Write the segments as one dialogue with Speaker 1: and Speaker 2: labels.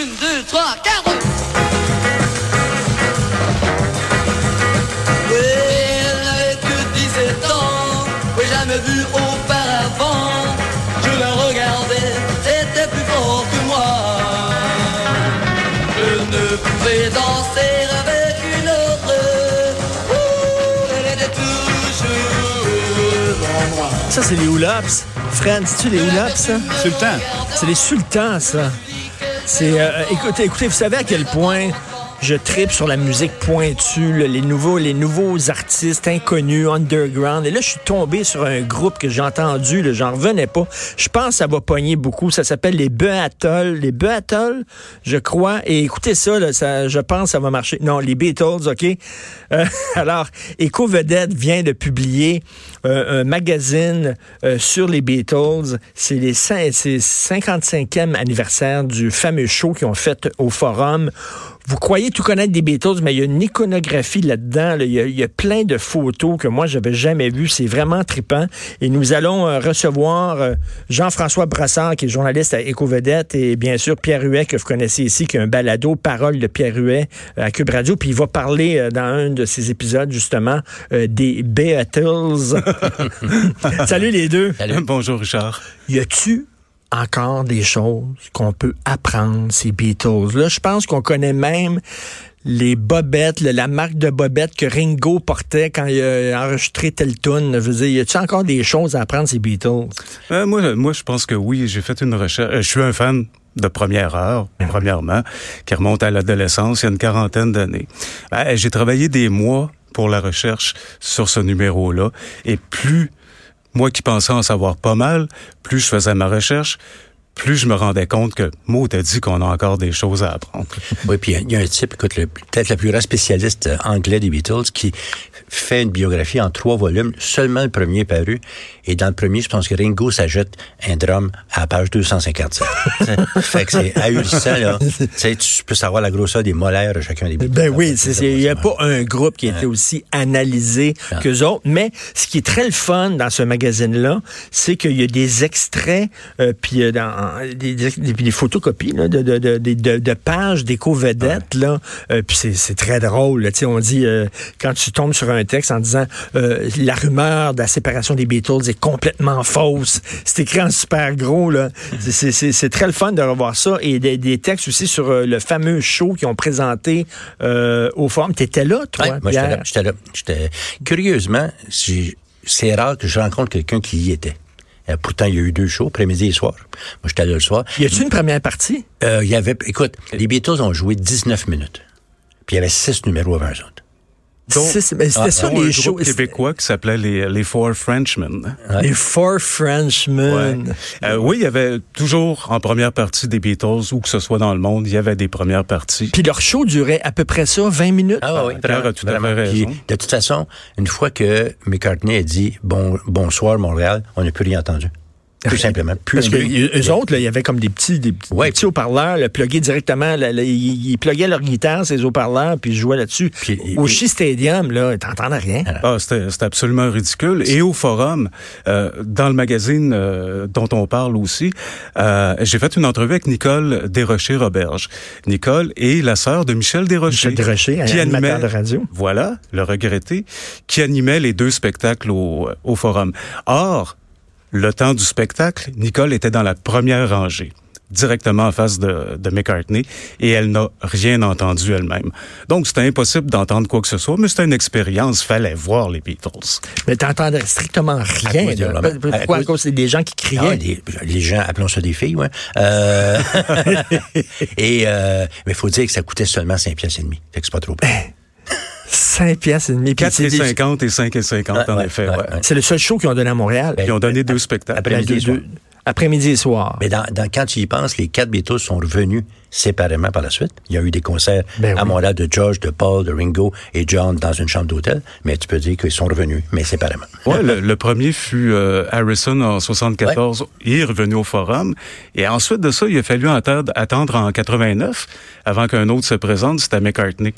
Speaker 1: Une, deux, trois, quatre. Oui, elle n'avait que 17 ans. Oui, jamais vu auparavant. Je la regardais, c'était plus fort que moi. Je ne pouvais danser avec une autre. Ouh, elle était toujours en moi.
Speaker 2: Ça, c'est les Houlops. Fred, c'est-tu les Houlops, ça?
Speaker 3: Sultan.
Speaker 2: C'est les sultans, ça. C'est, euh, écoutez, écoutez, vous savez à quel point je tripe sur la musique pointue, les nouveaux, les nouveaux artistes inconnus, underground. Et là, je suis tombé sur un groupe que j'ai entendu, là, j'en revenais pas. Je pense que ça va pogner beaucoup. Ça s'appelle les Beatles. Les Beatles, je crois. Et écoutez ça, ça, je pense que ça va marcher. Non, les Beatles, OK? Euh, alors, Eco Vedette vient de publier euh, un magazine euh, sur les Beatles. C'est les c'est 55e anniversaire du fameux show qu'ils ont fait au Forum. Vous croyez tout connaître des Beatles, mais il y a une iconographie là-dedans. là. Il, y a, il y a plein de photos que moi, j'avais jamais vues. C'est vraiment trippant. Et nous allons euh, recevoir euh, Jean-François Brassard, qui est journaliste à Éco-Vedette, et bien sûr Pierre Huet, que vous connaissez ici, qui a un balado, Parole de Pierre Huet euh, à Cube Radio. Puis il va parler euh, dans un de ses épisodes, justement, euh, des Beatles. Salut les deux.
Speaker 3: Bonjour, Richard.
Speaker 2: Y a-tu encore des choses qu'on peut apprendre, ces Beatles? Là, je pense qu'on connaît même les bobettes, la marque de bobettes que Ringo portait quand il a enregistré. Je veux dire, y a-tu encore des choses à apprendre, ces Beatles?
Speaker 3: Euh, moi, moi, je pense que oui. J'ai fait une recherche. euh, je suis un fan de première heure, premièrement, qui remonte à l'adolescence, il y a une quarantaine d'années. Ben, j'ai travaillé des mois pour la recherche sur ce numéro-là. Et plus, moi qui pensais en savoir pas mal, plus je faisais ma recherche, plus je me rendais compte que Maud a dit qu'on a encore des choses à apprendre.
Speaker 4: Oui, puis il y a un type, peut-être le plus grand spécialiste euh, anglais des Beatles, qui fait une biographie en trois volumes, seulement le premier paru. Et dans le premier, je pense que Ringo s'ajoute un drum à la page 257. fait que c'est ahurissant, là. Tu sais, tu peux savoir la grosseur des molaires de chacun des Beatles.
Speaker 2: Ben oui, il n'y a pas un groupe qui a été
Speaker 4: Ouais.
Speaker 2: aussi analysé
Speaker 4: Ah.
Speaker 2: qu'eux autres. Mais ce qui est très le fun dans ce magazine-là, c'est qu'il y a des extraits, euh, puis euh, dans, des, des, des- photocopies là, de, de, de, de, pages d'éco-vedettes. là. Euh, puis c'est- très drôle. là. Tu sais, on dit, euh, quand tu tombes sur un texte en disant la rumeur de la séparation des Beatles est complètement fausse. C'est écrit en super gros. là. C'est- très le fun de revoir ça. Et des, des textes aussi sur euh, le fameux show qu'ils ont présenté euh, au forum. Tu étais là, toi,
Speaker 4: Ouais, moi, j'étais là. J'étais là. J'étais... Curieusement, c'est rare que je rencontre quelqu'un qui y était. Euh, pourtant, il y a eu deux shows, après-midi et soir. Moi, j'étais là le soir.
Speaker 2: Y a-tu une première partie?
Speaker 4: Euh, il y avait, écoute, les Beatles ont joué 19 minutes. Puis il y avait six numéros avant eux autres.
Speaker 2: Mais C'était
Speaker 4: Ah,
Speaker 2: ça, les
Speaker 3: un
Speaker 2: shows.
Speaker 3: groupe québécois qui s'appelait les, les Four Frenchmen.
Speaker 2: Les Four Frenchmen.
Speaker 3: Ouais. Euh, oui, il y avait toujours en première partie des Beatles, où que ce soit dans le monde, il y avait des premières parties.
Speaker 2: Puis leur show durait à peu près ça, 20 minutes.
Speaker 4: Ah oui,
Speaker 3: Pierre a tout à fait raison.
Speaker 4: Puis, de toute façon, une fois que McCartney a dit bon, bonsoir Montréal, on n'a plus rien entendu. Tout simplement. Plus
Speaker 2: Parce que eux autres, là, il y avait comme des petits, des, petits-
Speaker 4: Ouais.
Speaker 2: des petits haut-parleurs, là, plugués directement. là, là, ils, ils pluguaient leur guitare, ces haut-parleurs, puis ils jouaient là-dessus. Au Shea Stadium, là, t'entendais rien.
Speaker 3: Ah, c'était c'était absolument ridicule. Et au forum, euh, dans le magazine euh, dont on parle aussi, euh, j'ai fait une entrevue avec Nicole Desrochers-Roberge. Nicole est la sœur de Michel Desrochers.
Speaker 2: Michel Desrochers,
Speaker 3: qui animait,
Speaker 2: de radio.
Speaker 3: Voilà, le regretté, qui animait les deux spectacles au, au forum. Or, le temps du spectacle, Nicole était dans la première rangée directement en face de, de McCartney et elle n'a rien entendu elle-même. Donc, c'était impossible d'entendre quoi que ce soit, mais c'était une expérience. Fallait voir les Beatles.
Speaker 2: Mais t'entendais strictement rien. là.
Speaker 4: romans.
Speaker 2: Pourquoi?
Speaker 4: À
Speaker 2: À
Speaker 4: cause-
Speaker 2: des gens qui
Speaker 4: Ah,
Speaker 2: criaient.
Speaker 4: les, les gens, appelons ça des filles, ouais. Euh, et euh, mais faut dire que ça coûtait seulement 5 pièces et demi. Fait que c'est pas trop. pire.
Speaker 2: 5 piastres et demi. Puis
Speaker 3: 4
Speaker 2: c'est
Speaker 3: et
Speaker 2: des-
Speaker 3: 50 et 5 et 50, en
Speaker 4: Ouais,
Speaker 3: effet.
Speaker 4: ouais,
Speaker 3: ouais.
Speaker 4: ouais.
Speaker 2: C'est le seul show qu'ils ont donné à Montréal.
Speaker 3: Ils ont donné deux spectacles.
Speaker 4: après- Après-midi
Speaker 2: Deux-
Speaker 4: et soir.
Speaker 2: deux- Après-midi et soir.
Speaker 4: Mais dans, dans- quand tu y penses, les quatre Beatles sont revenus séparément par la suite. Il y a eu des concerts
Speaker 2: Ben
Speaker 4: à. Montréal de George, de Paul, de Ringo et John dans une chambre d'hôtel. Mais tu peux dire qu'ils sont revenus, mais séparément.
Speaker 3: Ouais, le, le premier fut euh, Harrison en 74. Il est revenu au forum. Et ensuite de ça, il a fallu attendre, attendre en 89 avant qu'un autre se présente. C'était McCartney.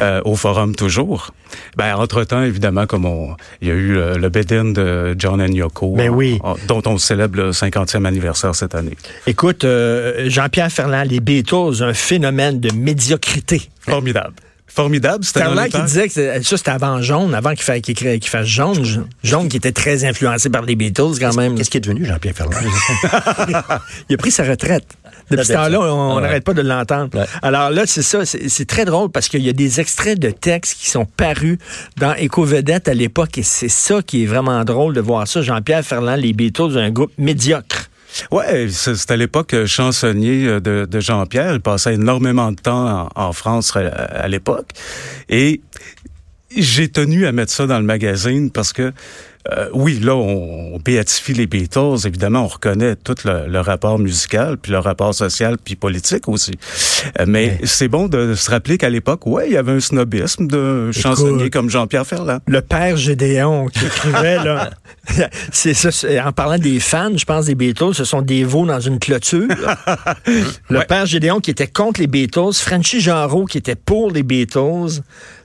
Speaker 3: Euh, au forum toujours. Ben, entre-temps, évidemment, comme on, il y a eu euh, le bed-in de John and Yoko,
Speaker 2: Ben oui.
Speaker 3: en- dont on célèbre le 50e anniversaire cette année.
Speaker 2: Écoute, euh, Jean-Pierre Ferland, les Beatles, un phénomène de médiocrité.
Speaker 3: Formidable. Formidable, c'était les
Speaker 2: qui disait que ça, c'était avant Jaune, avant qu'il fasse Jaune. Jaune qui était très influencé par les Beatles quand même.
Speaker 4: Qu'est-ce qui est devenu Jean-Pierre Ferland?
Speaker 2: Il a pris sa retraite. Depuis ce temps-là, on
Speaker 4: Ah ouais.
Speaker 2: n'arrête pas de l'entendre.
Speaker 4: Ouais.
Speaker 2: Alors là, c'est ça, c'est très drôle parce qu'il y a des extraits de textes qui sont parus dans Éco-Vedette à l'époque et c'est ça qui est vraiment drôle de voir ça. Jean-Pierre Ferland, les Beatles, un groupe médiocre.
Speaker 3: Ouais, c'est à l'époque euh, chansonnier euh, de, de Jean-Pierre. Il passait énormément de temps en, en France à, à l'époque. Et j'ai tenu à mettre ça dans le magazine parce que, euh, oui, là, on, on béatifie les Beatles. Évidemment, on reconnaît tout le, le rapport musical, puis le rapport social, puis politique aussi. Euh, mais c'est bon de se rappeler qu'à l'époque, ouais, il y avait un snobisme de chansonnier comme Jean-Pierre Ferland.
Speaker 2: Le père Gédéon qui écrivait, là. c'est ça, en parlant des fans, je pense, des Beatles, ce sont des veaux dans une clôture. le
Speaker 3: Ouais.
Speaker 2: père Gédéon qui était contre les Beatles, Frenchy Genreau qui était pour les Beatles,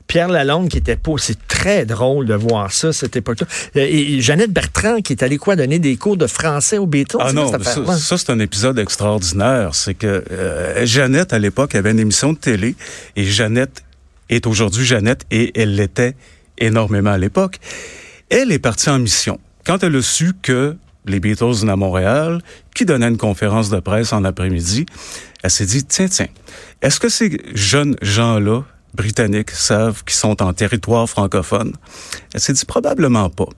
Speaker 2: Pierre Lalonde qui était pour. C'est très drôle de voir ça, cette époque-là. Euh, Et Jeannette Bertrand qui est allée quoi, donner des cours de français aux Beatles?
Speaker 3: Ah non,
Speaker 2: cette
Speaker 3: ça, ça, c'est un épisode extraordinaire. C'est que euh, Jeannette, à l'époque, avait une émission de télé et Jeannette est aujourd'hui Jeannette et elle l'était énormément à l'époque. Elle est partie en mission. Quand elle a su que les Beatles venaient à Montréal, qui donnait une conférence de presse en après-midi, elle s'est dit, tiens, tiens, est-ce que ces jeunes gens-là, britanniques, savent qu'ils sont en territoire francophone? Elle s'est dit, probablement pas.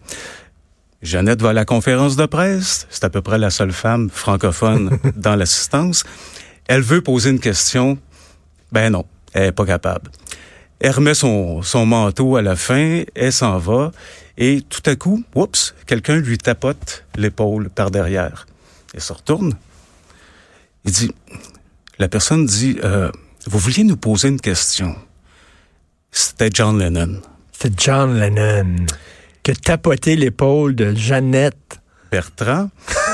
Speaker 3: Jeannette va à la conférence de presse. C'est à peu près la seule femme francophone dans l'assistance. Elle veut poser une question. Ben non, elle est pas capable. Elle remet son, son manteau à la fin, elle s'en va, et tout à coup, oups, quelqu'un lui tapote l'épaule par derrière. Elle se retourne. Il dit, la personne dit, euh, vous vouliez nous poser une question. C'était John Lennon.
Speaker 2: C'est John Lennon qui a tapoté l'épaule de Jeannette.
Speaker 3: Bertrand.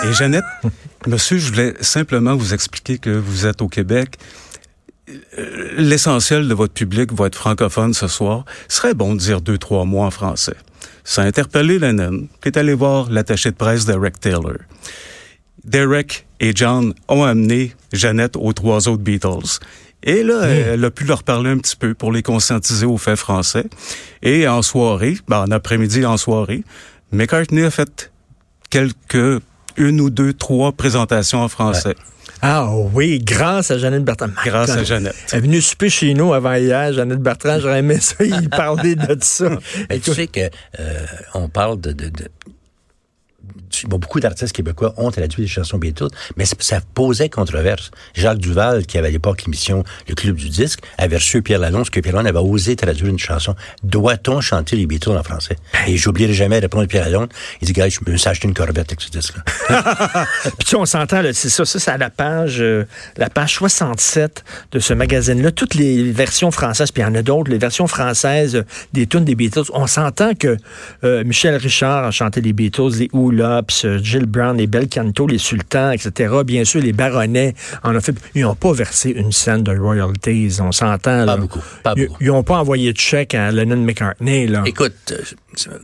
Speaker 3: Et Jeannette, monsieur, je voulais simplement vous expliquer que vous êtes au Québec. Euh, L'essentiel de votre public va être francophone ce soir. Ce serait bon de dire deux, trois mots en français. Ça a interpellé Lennon, qui est allé voir l'attaché de presse Derek Taylor. Derek et John ont amené Jeannette aux trois autres Beatles. Et là, elle a pu leur parler un petit peu pour les conscientiser aux faits français. Et en soirée, ben, en après-midi en soirée, McCartney a fait quelques, une ou deux, trois présentations en français.
Speaker 2: Ah oui, grâce à Jeannette Bertrand.
Speaker 3: Grâce à Jeannette.
Speaker 2: Elle est venue souper chez nous avant hier, Jeannette Bertrand. J'aurais aimé ça, il parlait de ça.
Speaker 4: Mais tu sais que euh, on parle de, de, de- bon, beaucoup d'artistes québécois ont traduit les chansons Beatles, mais ça- posait controverse. Jacques Duval, qui avait à l'époque l'émission Le Club du Disque, avait reçu Pierre Lalonde, que Pierre Lalonde avait osé traduire une chanson. Doit-on chanter les Beatles en français? Et j'oublierai jamais de répondre à Pierre Lalonde. Il dit, gars, je me suis acheté une Corvette avec ce disque-là.
Speaker 2: Puis tu on s'entend, c'est ça, ça c'est à la page, euh, la page 67 de ce magazine-là. Toutes les versions françaises, puis il y en a d'autres, les versions françaises euh, des tunes des Beatles. On s'entend que euh, Michel Richard a chanté les Beatles, les Hoolops, Jill Brown, les Bel Canto, les Sultans, etc. Bien sûr, les Baronnets en ont fait. Ils n'ont pas versé une scène de royalties. On s'entend, là.
Speaker 4: Pas beaucoup, pas
Speaker 2: Ils-
Speaker 4: beaucoup.
Speaker 2: Ils n'ont pas envoyé de chèque à Lennon McCartney, là.
Speaker 4: Écoute, euh,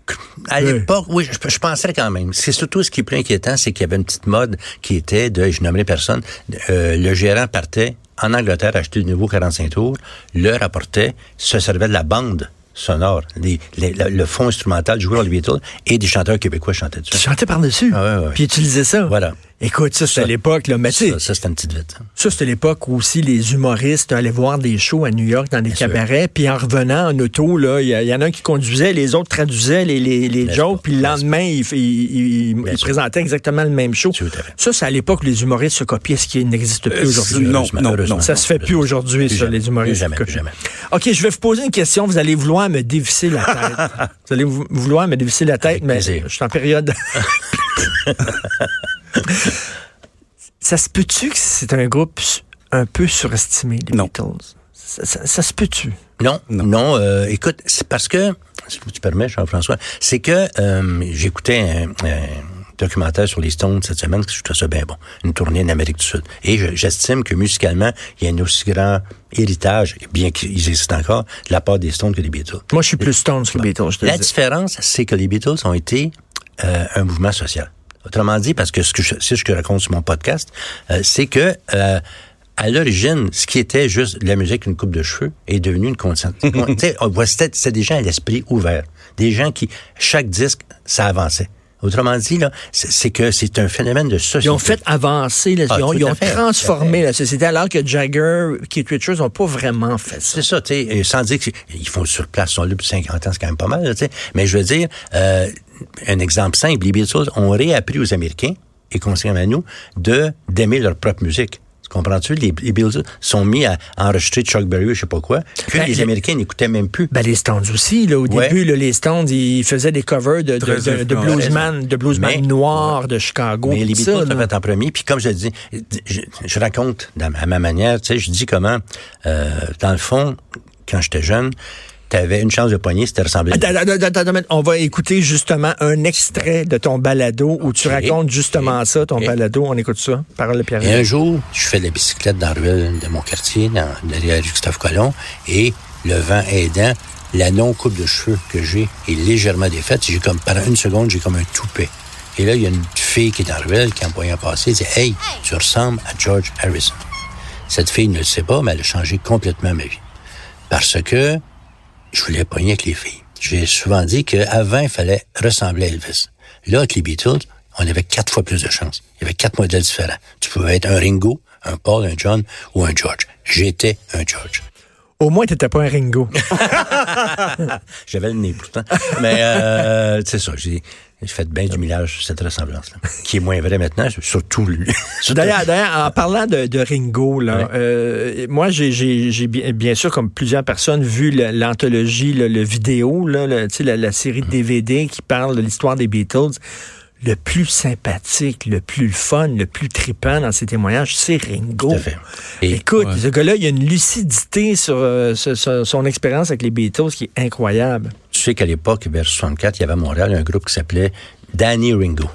Speaker 4: à l'époque, oui, je, je penserais quand même. C'est surtout ce qui est plus inquiétant, c'est qu'il y avait une petite mode qui était de, je nommerai personne, euh, le gérant partait en Angleterre acheter de nouveau 45 tours, le rapportait, se servait de la bande sonore, les- les- le, le fond instrumental joué par les Beatles et des chanteurs québécois chantaient dessus.
Speaker 2: chantait par-dessus.
Speaker 4: Ah ouais, ouais.
Speaker 2: Puis utilisaient ça.
Speaker 4: Voilà.
Speaker 2: Écoute, ça, c'était l'époque, là. Mais
Speaker 4: Ça, ça c'était une petite vite. hein.
Speaker 2: Ça, c'était l'époque où aussi les humoristes allaient voir des shows à New York dans des cabarets, puis en revenant en auto, là, il y, en a un qui conduisait, les autres traduisaient les, les, les jokes, puis le lendemain, ils il, il- il
Speaker 4: Bien sûr.
Speaker 2: présentaient exactement le même show. Ça, c'est à l'époque où les humoristes se copiaient, ce qui n'existe plus
Speaker 3: Euh,
Speaker 2: aujourd'hui.
Speaker 3: non, non, non.
Speaker 2: Ça se fait plus aujourd'hui, ça,
Speaker 4: jamais.
Speaker 2: les humoristes.
Speaker 4: Plus jamais,
Speaker 2: se
Speaker 4: jamais.
Speaker 2: OK, je vais vous poser une question. Vous allez vouloir me dévisser la tête. vous allez vou- vouloir me dévisser la tête,
Speaker 4: Avec
Speaker 2: mais
Speaker 4: plaisir.
Speaker 2: je suis en période... ça se peut-tu que c'est un groupe un peu surestimé, les
Speaker 3: Non.
Speaker 2: Beatles? Ça, ça- ça se peut-tu?
Speaker 4: Non, non. euh, écoute, c'est parce que, si tu permets, Jean-François, c'est que euh, j'écoutais un, un documentaire sur les Stones cette semaine, que je trouvais ça bien bon, une tournée en Amérique du Sud. Et je- j'estime que musicalement, il y a un aussi grand héritage, bien qu'ils existent encore, de la part des Stones que des Beatles.
Speaker 2: Moi, je suis plus Stones que les Beatles, je te
Speaker 4: La
Speaker 2: dis.
Speaker 4: différence, c'est que les Beatles ont été euh, un mouvement social. Autrement dit, parce que ce que je, c'est ce que je raconte sur mon podcast, euh, c'est que euh, à l'origine, ce qui était juste de la musique, une coupe de cheveux, est devenu une conscience. C'était des gens à l'esprit ouvert. Des gens qui, chaque disque, ça avançait. Autrement dit, là, c'est que c'est un phénomène de société.
Speaker 2: Ils ont fait avancer, là,
Speaker 4: Ah,
Speaker 2: ils ont,
Speaker 4: tout
Speaker 2: ils
Speaker 4: à
Speaker 2: ont
Speaker 4: fait,
Speaker 2: transformé la société, alors que Jagger, Keith Richards n'ont pas vraiment fait ça.
Speaker 4: C'est ça, tu sais, sans dire qu'ils font sur place, ils sont là depuis 50 ans, c'est quand même pas mal, tu sais. Mais je veux dire, euh, un exemple simple, les Beatles ont réappris aux Américains, et conséquemment à nous, de d'aimer leur propre musique. Tu comprends-tu? Les, les Beatles sont mis à enregistrer Chuck Berry, je sais pas quoi, que
Speaker 2: Ben,
Speaker 4: les Américains n'écoutaient même plus.
Speaker 2: Ben, les Stones aussi, là, au
Speaker 4: Ouais.
Speaker 2: début, là, les Stones, ils faisaient des covers de, de, de- bluesman, de bluesman
Speaker 4: Mais-
Speaker 2: noirs de Chicago.
Speaker 4: Mais les Beatles fait en premier. Puis comme je le dis, je, je raconte à ma manière, tu sais, je dis comment, euh, dans le fond, quand j'étais jeune, tu avais une chance de poignée.
Speaker 2: Attends, attends, attends, on va écouter justement un extrait de ton balado où tu racontes justement ça, ton balado. On écoute ça. Parole de Pierre.
Speaker 4: Et un jour, je fais de la bicyclette dans la ruelle de mon quartier, dans, derrière Gustave Colomb, et le vent aidant, la non-coupe de cheveux que j'ai est légèrement défaite. J'ai comme, pendant une seconde, j'ai comme un toupet. Et là, il y a une fille qui est dans la ruelle, qui en voyant passer, dit « Hey, tu ressembles à George Harrison. » Cette fille ne le sait pas, mais elle a changé complètement ma vie. Parce que je voulais pogner avec les filles. J'ai souvent dit qu'avant, il fallait ressembler à Elvis. Là, avec les Beatles, on avait quatre fois plus de chance. Il y avait quatre modèles différents. Tu pouvais être un Ringo, un Paul, un John ou un George. J'étais un George.
Speaker 2: Au moins, t'étais pas un Ringo.
Speaker 4: J'avais le nez pourtant. Mais euh, c'est ça, j'ai j'ai fait bien du millage sur cette ressemblance-là. Qui est moins vrai maintenant, surtout lui.
Speaker 2: D'ailleurs, en parlant de, de Ringo, là,
Speaker 4: Ouais.
Speaker 2: euh, moi, j'ai, bien, sûr, comme plusieurs personnes, vu l'anthologie, le, le vidéo, là, le- tu sais, la, la série de DVD qui parle de l'histoire des Beatles. Le plus sympathique, le plus fun, le plus trippant dans ses témoignages, c'est Ringo.
Speaker 4: Tout à fait. Et-
Speaker 2: Écoute,
Speaker 3: Ouais.
Speaker 2: ce gars-là, il a une lucidité sur, euh, ce- ce- son expérience avec les Beatles qui est incroyable.
Speaker 4: Sais qu'à l'époque, vers 64, il y avait à Montréal un groupe qui s'appelait Danny Ringo.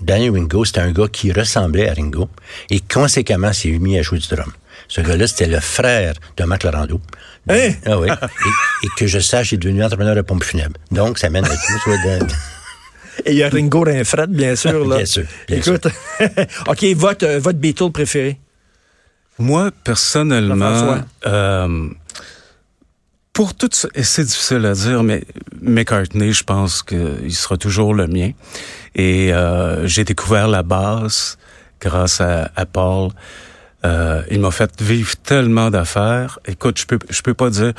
Speaker 4: Danny Ringo, c'était un gars qui ressemblait à Ringo et conséquemment s'est mis à jouer du drum. Ce gars-là, c'était le frère de Marc Laurando.
Speaker 2: Hein?
Speaker 4: Ah oui. Et, et que je sache, il est devenu entrepreneur de pompe funèbre. Donc, ça mène à tout.
Speaker 2: Et il y a Ringo Rinfred, bien sûr. Là.
Speaker 4: Bien sûr, bien
Speaker 2: Écoute, OK, votre, euh, votre Beatle préféré?
Speaker 3: Moi, personnellement, euh, pour tout ça, et c'est difficile à dire, mais McCartney, je pense qu'il sera toujours le mien. Et euh, j'ai découvert la basse grâce à, à Paul. Euh, il m'a fait vivre tellement d'affaires. Écoute, je peux, je peux pas dire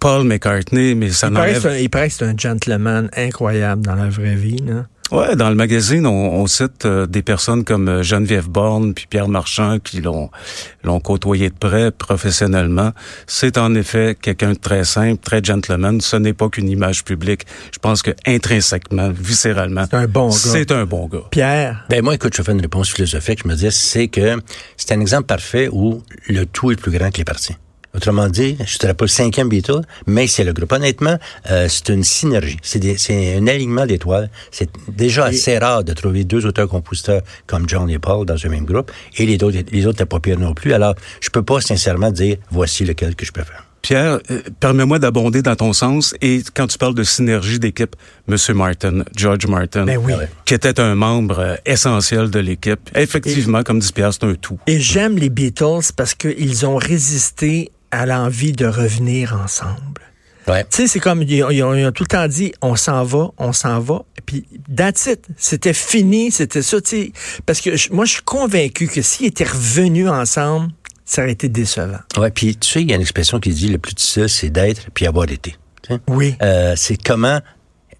Speaker 3: Paul McCartney, mais ça
Speaker 2: un, il paraît que c'est un gentleman incroyable dans la vraie vie. Là.
Speaker 3: Ouais, dans le magazine, on, on cite euh, des personnes comme euh, Geneviève Borne puis Pierre Marchand qui l'ont l'ont côtoyé de près professionnellement. C'est en effet quelqu'un de très simple, très gentleman. Ce n'est pas qu'une image publique. Je pense que intrinsèquement, viscéralement,
Speaker 2: C'est un bon gars.
Speaker 3: C'est un bon gars.
Speaker 2: Pierre,
Speaker 4: Ben moi, écoute, je fais une réponse philosophique. Je me dis, c'est que c'est un exemple parfait où le tout est plus grand que les parties. Autrement dit, je ne dirais pas le cinquième Beatle, mais c'est le groupe. Honnêtement, euh, c'est une synergie. C'est des- c'est un alignement d'étoiles. C'est déjà assez rare de trouver deux auteurs-compositeurs comme John et Paul dans un même groupe, et les autres, les autres n'étaient pas pires non plus. Alors, je peux pas sincèrement dire, voici lequel que je préfère.
Speaker 3: Pierre, euh, permets-moi d'abonder dans ton sens. Et quand tu parles de synergie d'équipe, Monsieur Martin, George Martin,
Speaker 2: Ben oui.
Speaker 4: Ah
Speaker 3: qui était un membre euh, essentiel de l'équipe. Effectivement, comme dit Pierre, c'est un tout.
Speaker 2: et j'aime les Beatles parce qu'ils ont résisté à l'envie de revenir ensemble.
Speaker 4: Ouais.
Speaker 2: Tu sais, c'est comme, ils ont, ils ont- ils ont tout le temps dit, on s'en va, on s'en va. Et puis, that's it. C'était fini, c'était ça, tu sais. Parce que je- moi, je suis convaincu que s'ils étaient revenus ensemble, ça aurait été décevant.
Speaker 4: Ouais, puis tu sais, il y a une expression qui dit, le plus difficile, c'est d'être puis avoir été.
Speaker 2: Oui.
Speaker 4: Euh, c'est comment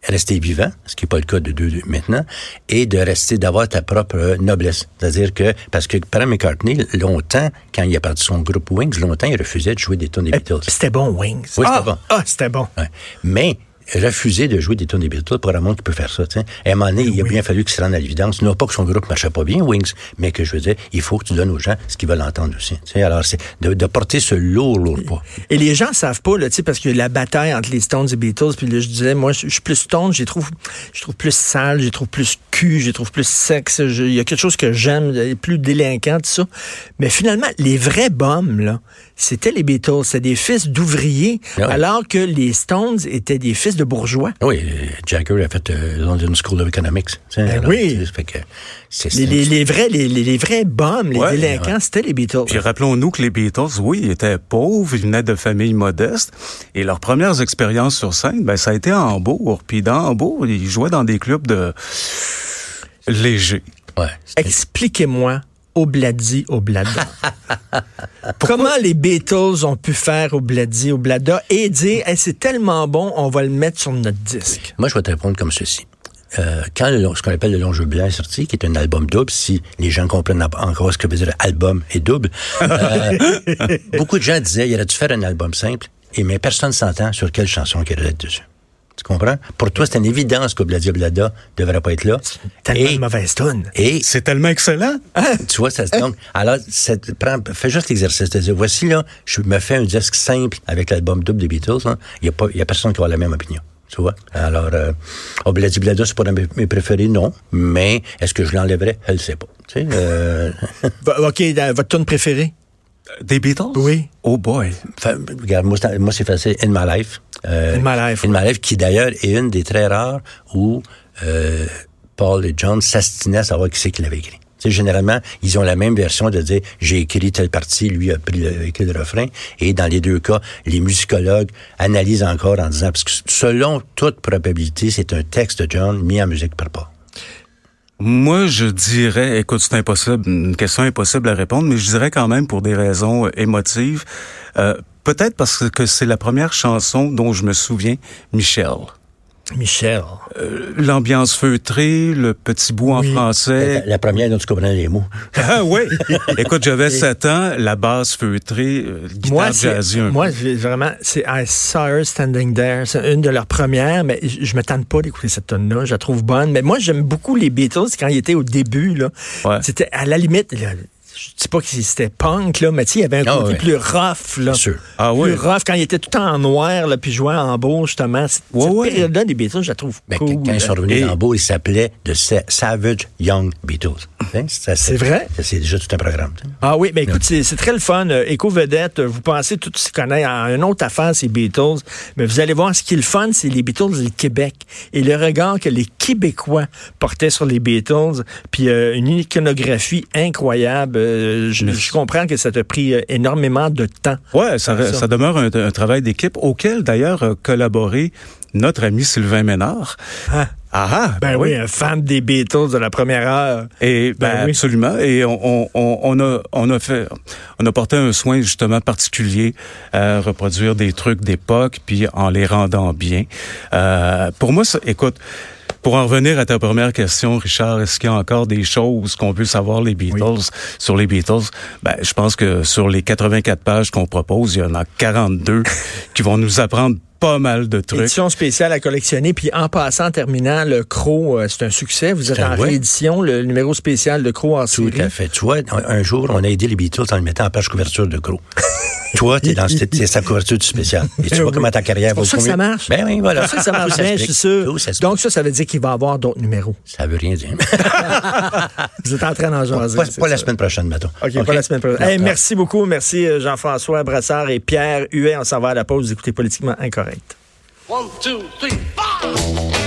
Speaker 4: rester vivant, ce qui n'est pas le cas de deux, deux maintenant, et de rester, d'avoir ta propre euh, noblesse. C'est-à-dire que, parce que Paul McCartney, longtemps, quand il a parti de son groupe Wings, longtemps, il refusait de jouer des tunes des Beatles.
Speaker 2: C'était bon, Wings.
Speaker 4: Oui,
Speaker 2: ah,
Speaker 4: c'était bon.
Speaker 2: Ah, c'était bon.
Speaker 4: Ouais. Mais refuser de jouer des tunes des Beatles pour un monde qui peut faire ça. tu sais. À un moment donné, il a bien fallu qu'il se rende à l'évidence. Non pas que son groupe marchait pas bien, Wings, mais que je veux dire, il faut que tu donnes aux gens ce qu'ils veulent entendre aussi. Alors, c'est de, de porter ce lourd, lourd poids.
Speaker 2: Et les gens savent pas, là, parce que la bataille entre les Stones et les Beatles, puis là, je disais, moi, je je suis plus Stone, je trouve, je trouve plus sale, je trouve plus cul, je trouve plus sexe, il y a quelque chose que j'aime, plus délinquant, tout ça. Mais finalement, les vrais bombes, là, c'était les Beatles, c'était des fils d'ouvriers,
Speaker 4: Ah
Speaker 2: alors que les Stones étaient des fils fils de bourgeois.
Speaker 4: Oui, Jagger a fait euh, London School of Economics.
Speaker 2: Ben oui.
Speaker 4: fait que
Speaker 2: Les, les- les vrais, les, les- les vrais bombes, les
Speaker 3: Ouais,
Speaker 2: délinquants, c'était les Beatles.
Speaker 3: Puis rappelons-nous que les Beatles, oui, ils étaient pauvres, ils venaient de familles modestes, et leurs premières expériences sur scène, ben, ça a été à Hambourg. Puis dans Hambourg, ils jouaient dans des clubs de légers.
Speaker 4: ouais,
Speaker 2: Expliquez-moi, Obladi, Oblada. Comment les Beatles ont pu faire Obladi, Oblada et dire, Hey, c'est tellement bon, on va le mettre sur notre disque?
Speaker 4: Moi, je vais te répondre comme ceci. Euh, quand le ce qu'on appelle le long jeu blanc est sorti, qui est un album double, si les gens comprennent encore ce que veut dire album et double, euh, beaucoup de gens disaient il aurait dû faire un album simple, et mais personne s'entend sur quelle chanson qu'il aurait être dessus. Tu comprends? Pour toi, c'est une évidence qu'Obladi Oblada devrait pas être là.
Speaker 2: Tellement
Speaker 4: Et-
Speaker 2: de mauvaise tune.
Speaker 4: Et
Speaker 3: C'est tellement excellent.
Speaker 4: tu vois, ça se donc, alors, fais juste l'exercice de dire, voici, là, je me fais un disque simple avec l'album double des Beatles, hein. Il y a pas, il y a personne qui va avoir la même opinion. Tu vois? Alors, euh, Obladi Blada, c'est pas un de mes- préférés, non. Mais, est-ce que je l'enlèverais? Je le sais pas. Tu sais, euh,
Speaker 2: OK, euh, votre tune préférée?
Speaker 3: Des Beatles?
Speaker 2: Oui.
Speaker 3: Oh boy.
Speaker 4: Enfin, regarde, moi, c'est- moi, c'est facile. In My Life. Euh,
Speaker 2: In My Life,
Speaker 4: In My Life, qui d'ailleurs est une des très rares où euh, Paul et John s'astinaient à savoir qui c'est qui l'avait écrit. Tu sais, généralement, ils ont la même version de dire j'ai écrit telle partie, lui a pris le, écrit le refrain. Et dans les deux cas, les musicologues analysent encore en disant parce que selon toute probabilité, c'est un texte de John mis en musique par Paul.
Speaker 3: Moi, je dirais, écoute, c'est impossible, une question impossible à répondre, mais je dirais quand même pour des raisons euh, émotives, euh, peut-être parce que c'est la première chanson dont je me souviens, Michel.
Speaker 2: Michel.
Speaker 3: Euh, L'ambiance feutrée, le petit bout en français.
Speaker 4: La, la première dont tu comprenais les mots.
Speaker 3: Ah oui. Écoute, j'avais 7 ans, la basse feutrée, euh, guitare
Speaker 2: Moi, c'est,
Speaker 3: jazzy
Speaker 2: moi vraiment, c'est I Saw Her Standing There. C'est une de leurs premières, mais je, je me tente pas d'écouter cette tonne-là. Je la trouve bonne. Mais moi, j'aime beaucoup les Beatles quand ils étaient au début, là.
Speaker 3: Ouais.
Speaker 2: C'était à la limite, là, je dis pas que c'était punk, là, mais tu sais, il y avait un
Speaker 4: Ah,
Speaker 2: côté plus rough, là.
Speaker 4: Sûr.
Speaker 3: Ah
Speaker 2: plus
Speaker 3: oui.
Speaker 2: rough, quand il était tout en noir, là, puis jouait en beau, justement. Cette, période-là, les Beatles, je la trouve
Speaker 4: Ben,
Speaker 2: cool.
Speaker 4: Quand ils sont revenus
Speaker 3: Et-
Speaker 4: dans Beau, ils s'appelaient The Sa- Savage Young Beatles. Hein?
Speaker 2: C'est vrai?
Speaker 4: C'est déjà tout un programme.
Speaker 2: Ah oui, mais écoute, c'est très le fun. Euh, Éco-vedette, euh, vous pensez tout se connaît en une autre affaire, c'est Beatles. Mais vous allez voir, ce qui est le fun, c'est les Beatles et le Québec. Et le regard que les Québécois portaient sur les Beatles. Puis euh, une iconographie incroyable. Euh, je, je comprends que ça t'a pris euh, énormément de temps.
Speaker 3: Ouais, ça,
Speaker 2: Ça.
Speaker 3: ça. demeure un, un travail d'équipe auquel d'ailleurs a collaboré notre ami Sylvain Ménard.
Speaker 2: Ah.
Speaker 3: Ah, ah,
Speaker 2: Ben oui, un fan des Beatles de la première heure.
Speaker 3: Et ben,
Speaker 2: Ben oui.
Speaker 3: absolument. Et on, on, on, on a on a fait on a porté un soin justement particulier à reproduire des trucs d'époque puis en les rendant bien. Euh, pour moi, ça, écoute. Pour en revenir à ta première question, Richard, est-ce qu'il y a encore des choses qu'on peut savoir les Beatles? Sur les Beatles Ben, je pense que sur les 84 pages qu'on propose, il y en a 42 qui vont nous apprendre pas mal de trucs.
Speaker 2: Édition spéciale à collectionner. Puis en passant, en terminant, le Croc, euh, c'est un succès. Vous êtes
Speaker 4: un
Speaker 2: en
Speaker 4: ouais.
Speaker 2: réédition, le numéro spécial de Croc en
Speaker 4: Tout
Speaker 2: série.
Speaker 4: à fait. Tu vois, un, jour, on a aidé les Beatles en le mettant en page couverture de gros. Toi, t'es dans cette, sa couverture du spécial. Et tu vois comment ta carrière va
Speaker 2: que ça marche.
Speaker 4: Ben oui, voilà.
Speaker 2: C'est pour ça que ça marche bien, je suis sûr. Donc ça, ça veut dire qu'il va y avoir d'autres numéros.
Speaker 4: ça veut rien dire.
Speaker 2: Vous êtes en train d'en jaser.
Speaker 4: pas la semaine prochaine, mettons.
Speaker 2: OK, pas la semaine prochaine. Hey, merci beaucoup. Merci euh, Jean-François Brassard et Pierre Huet. On s'en va à la pause. Vous écoutez Politiquement Incorrect.
Speaker 1: One, two, three, four.